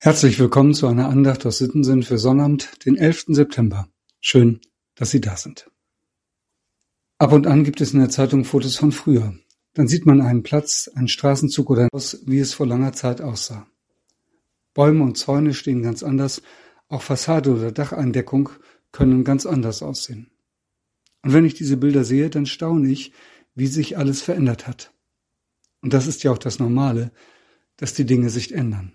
Herzlich willkommen zu einer Andacht aus Sittensinn für Sonnabend, den 11. September. Schön, dass Sie da sind. Ab und an gibt es in der Zeitung Fotos von früher. Dann sieht man einen Platz, einen Straßenzug oder aus, wie es vor langer Zeit aussah. Bäume und Zäune stehen ganz anders, auch Fassade oder Dacheindeckung können ganz anders aussehen. Und wenn ich diese Bilder sehe, dann staune ich, wie sich alles verändert hat. Und das ist ja auch das Normale, dass die Dinge sich ändern.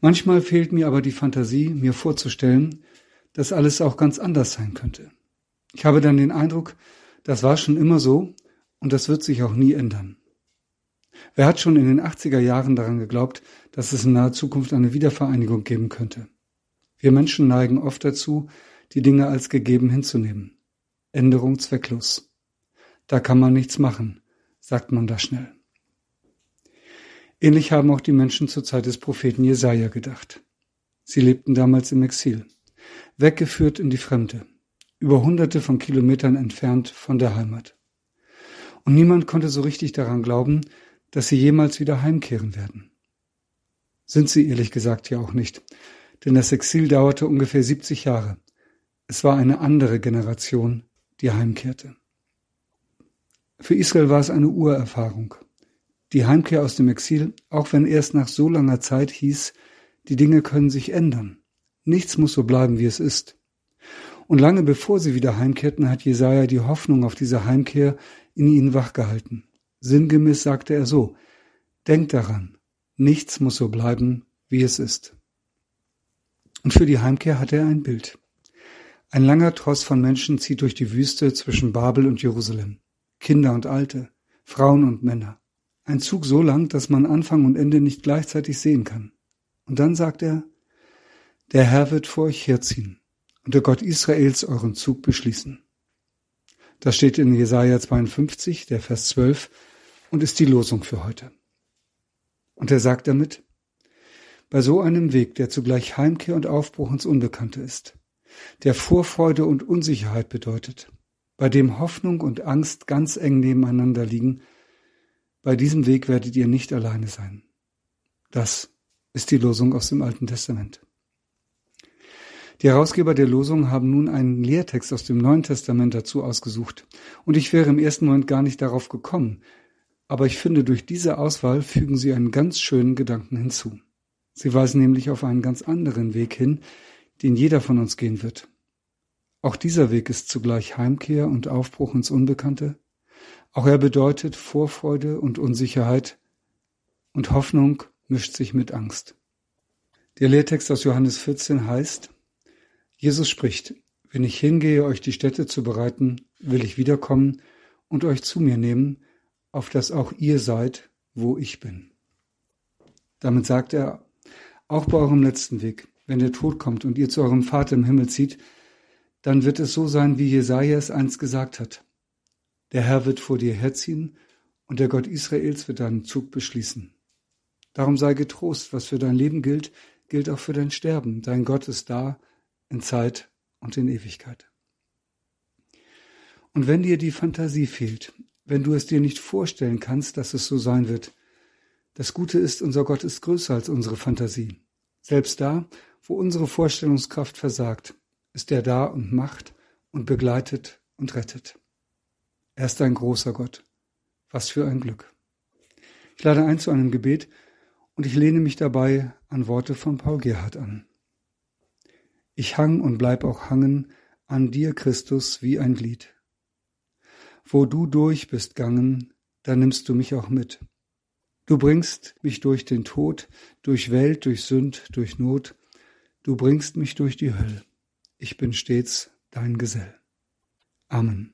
Manchmal fehlt mir aber die Fantasie, mir vorzustellen, dass alles auch ganz anders sein könnte. Ich habe dann den Eindruck, das war schon immer so und das wird sich auch nie ändern. Wer hat schon in den 80er Jahren daran geglaubt, dass es in naher Zukunft eine Wiedervereinigung geben könnte? Wir Menschen neigen oft dazu, die Dinge als gegeben hinzunehmen. Änderung zwecklos. Da kann man nichts machen, sagt man da schnell. Ähnlich haben auch die Menschen zur Zeit des Propheten Jesaja gedacht. Sie lebten damals im Exil, weggeführt in die Fremde, über hunderte von Kilometern entfernt von der Heimat. Und niemand konnte so richtig daran glauben, dass sie jemals wieder heimkehren werden. Sind sie ehrlich gesagt ja auch nicht, denn das Exil dauerte ungefähr 70 Jahre. Es war eine andere Generation, die heimkehrte. Für Israel war es eine Urerfahrung die Heimkehr aus dem Exil, auch wenn erst nach so langer Zeit hieß, die Dinge können sich ändern. Nichts muss so bleiben, wie es ist. Und lange bevor sie wieder heimkehrten, hat Jesaja die Hoffnung auf diese Heimkehr in ihnen wachgehalten. Sinngemäß sagte er so, Denkt daran, nichts muss so bleiben, wie es ist. Und für die Heimkehr hat er ein Bild. Ein langer Tross von Menschen zieht durch die Wüste zwischen Babel und Jerusalem. Kinder und Alte, Frauen und Männer. Ein Zug so lang, dass man Anfang und Ende nicht gleichzeitig sehen kann. Und dann sagt er, der Herr wird vor euch herziehen und der Gott Israels euren Zug beschließen. Das steht in Jesaja 52, der Vers 12 und ist die Losung für heute. Und er sagt damit, bei so einem Weg, der zugleich Heimkehr und Aufbruch ins Unbekannte ist, der Vorfreude und Unsicherheit bedeutet, bei dem Hoffnung und Angst ganz eng nebeneinander liegen, bei diesem Weg werdet ihr nicht alleine sein. Das ist die Losung aus dem Alten Testament. Die Herausgeber der Losung haben nun einen Lehrtext aus dem Neuen Testament dazu ausgesucht. Und ich wäre im ersten Moment gar nicht darauf gekommen. Aber ich finde, durch diese Auswahl fügen sie einen ganz schönen Gedanken hinzu. Sie weisen nämlich auf einen ganz anderen Weg hin, den jeder von uns gehen wird. Auch dieser Weg ist zugleich Heimkehr und Aufbruch ins Unbekannte, auch er bedeutet Vorfreude und Unsicherheit und Hoffnung mischt sich mit Angst. Der Lehrtext aus Johannes 14 heißt, Jesus spricht, wenn ich hingehe, euch die Städte zu bereiten, will ich wiederkommen und euch zu mir nehmen, auf dass auch ihr seid, wo ich bin. Damit sagt er, auch bei eurem letzten Weg, wenn der Tod kommt und ihr zu eurem Vater im Himmel zieht, dann wird es so sein, wie Jesaja es einst gesagt hat. Der Herr wird vor dir herziehen und der Gott Israels wird deinen Zug beschließen. Darum sei getrost, was für dein Leben gilt, gilt auch für dein Sterben. Dein Gott ist da in Zeit und in Ewigkeit. Und wenn dir die Fantasie fehlt, wenn du es dir nicht vorstellen kannst, dass es so sein wird, das Gute ist, unser Gott ist größer als unsere Fantasie. Selbst da, wo unsere Vorstellungskraft versagt, ist er da und macht und begleitet und rettet. Er ist ein großer Gott. Was für ein Glück. Ich lade ein zu einem Gebet und ich lehne mich dabei an Worte von Paul Gerhard an. Ich hang und bleib auch hangen an dir, Christus, wie ein Glied. Wo du durch bist gangen, da nimmst du mich auch mit. Du bringst mich durch den Tod, durch Welt, durch Sünd, durch Not. Du bringst mich durch die Hölle. Ich bin stets dein Gesell. Amen.